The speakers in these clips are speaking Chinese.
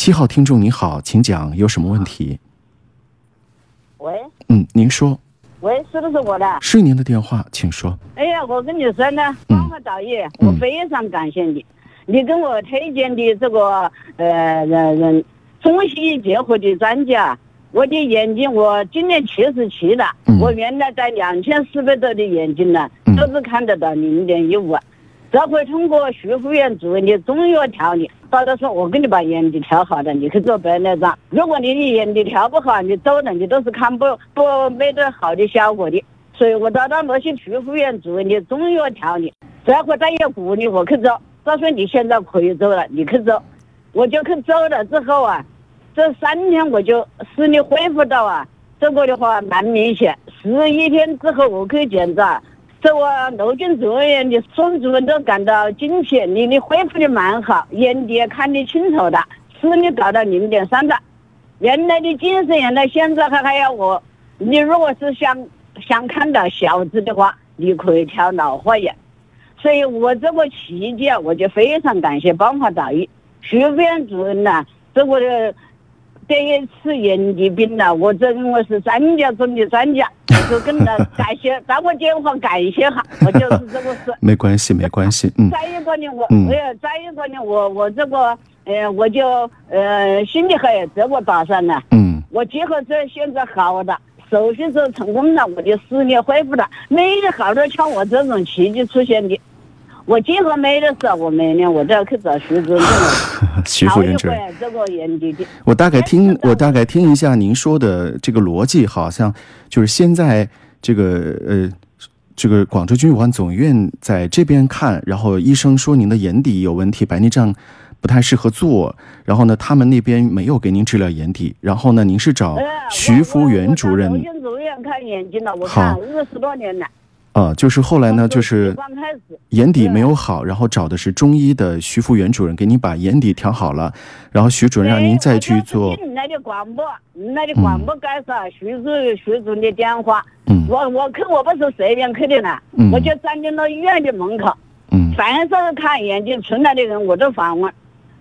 七号听众您好，请讲，有什么问题？喂，嗯，您说，喂，是不是我的？是您的电话，请说。哎呀，我跟你说呢，嗯光华导演，我非常感谢你，你跟我推荐的这个呃人人中西医结合的专家，我的眼睛我今年七十七了，嗯我原来在两千四百多的眼睛呢嗯，都是看得到零点一五。这回通过徐福元主任的中药调理，到时说我给你把眼底调好了，你去做白内障。如果你的眼底调不好，你走了你都是看不不没得好的效果的。所以我找到那些徐福元主任的中药调理，这回他也鼓励我去做。他说你现在可以走了，你去做。我就去走了之后啊，这三天我就视力恢复到啊，这个的话蛮明显。十一天之后我去检查，这个陆军住院的孙主任都感到惊奇，你的恢复的蛮好，眼底也看得清楚的，视力达到零点三的。原来的近视眼呢，现在还还要我，你如果是想想看到小字的话，你可以调老花眼。所以我这个奇迹啊，我就非常感谢邦华导医徐副院主任呐、这个这一次眼底病呢，我真我是专家中的专家，我就跟他感谢，打个电话感谢哈，我就是这个事。没关系，没关系，嗯再一个呢，我再一个呢，我我这个呃，我就呃心里还有这个打算呢。嗯我结合这现在好了，手术做成功了，我的视力恢复了，没有好多像我这种奇迹出现的。我结合没得事，我每年我都要去找徐主任徐副院主任。我大概听我大概听一下您说的这个逻辑，好像就是现在这个呃，这个广州军医馆总院在这边看，然后医生说您的眼底有问题，白内障不太适合做，然后呢，他们那边没有给您治疗眼底，然后呢，您是找呃徐福元主任看眼睛了，我看二十多年了。啊、就是后来呢，就是。眼底没有好，然后找的是中医的徐福元主任给您把眼底调好了，然后徐主任让您再去做，听那的广播，你那的广播介绍徐主徐主任的电话。嗯。我我去我不是随便去的呢，嗯。我就站在那医院的门口，嗯。凡是看眼睛出来的人我都访问，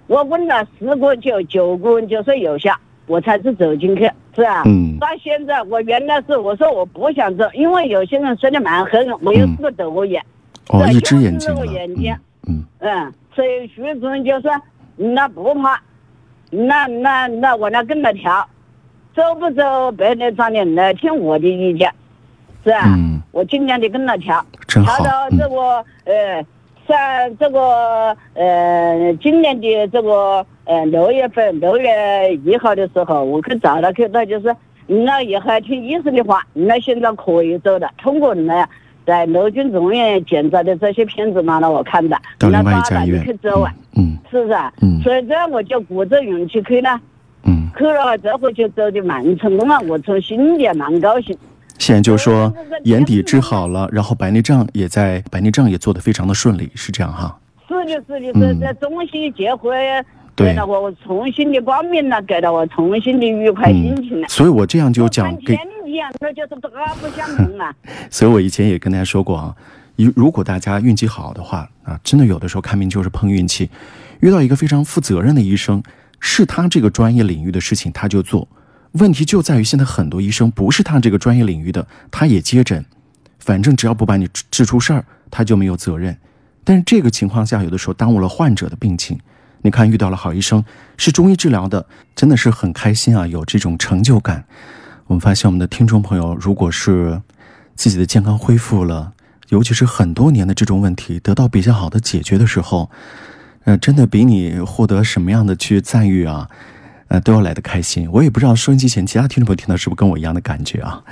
我问了十个就九个人就说有效，我才是走进去，是啊？嗯。到现在我原来是我说我不想走，因为有些人说的蛮狠，我又是个抖眼，哦，一只眼就是睛。嗯嗯。嗯，所以徐主任就说那不怕，那那那我来跟着调，走不走白内障的来听我的意见，是啊？嗯，我尽量的跟着调，调到这嗯。个、呃，在这个呃今年的这个呃六月份六月一号的时候，我去找他去，他就是那以后听医生的话，那现在可以走了。通过你那在陆军总院检查的这些片子嘛，那我看的，到另外一那当然家医院去走啊，嗯是不是啊？嗯所以这样我就鼓着勇气去了，嗯，去了这回就走的蛮成功啊，我从心里蛮高兴。现在就说对对对眼底治好了，然后白内障也在白内障也做得非常的顺利，是这样哈？是的，是的，嗯是在中西结合，对给了我重新的光明了，给了我重新的愉快心情了。所以我这样就讲给跟天一样，这就是大不相同啊。所以我以前也跟大家说过啊，如如果大家运气好的话啊，真的有的时候看病就是碰运气，遇到一个非常负责任的医生，是他这个专业领域的事情他就做。问题就在于现在很多医生不是他这个专业领域的，他也接诊，反正只要不把你治出事儿，他就没有责任。但是这个情况下，有的时候耽误了患者的病情。你看，遇到了好医生，是中医治疗的，真的是很开心啊，有这种成就感。我们发现我们的听众朋友，如果是自己的健康恢复了，尤其是很多年的这种问题得到比较好的解决的时候，呃，真的比你获得什么样的去赞誉啊，呃，都要来的开心。我也不知道收音机前其他听众朋友听到是不是跟我一样的感觉啊？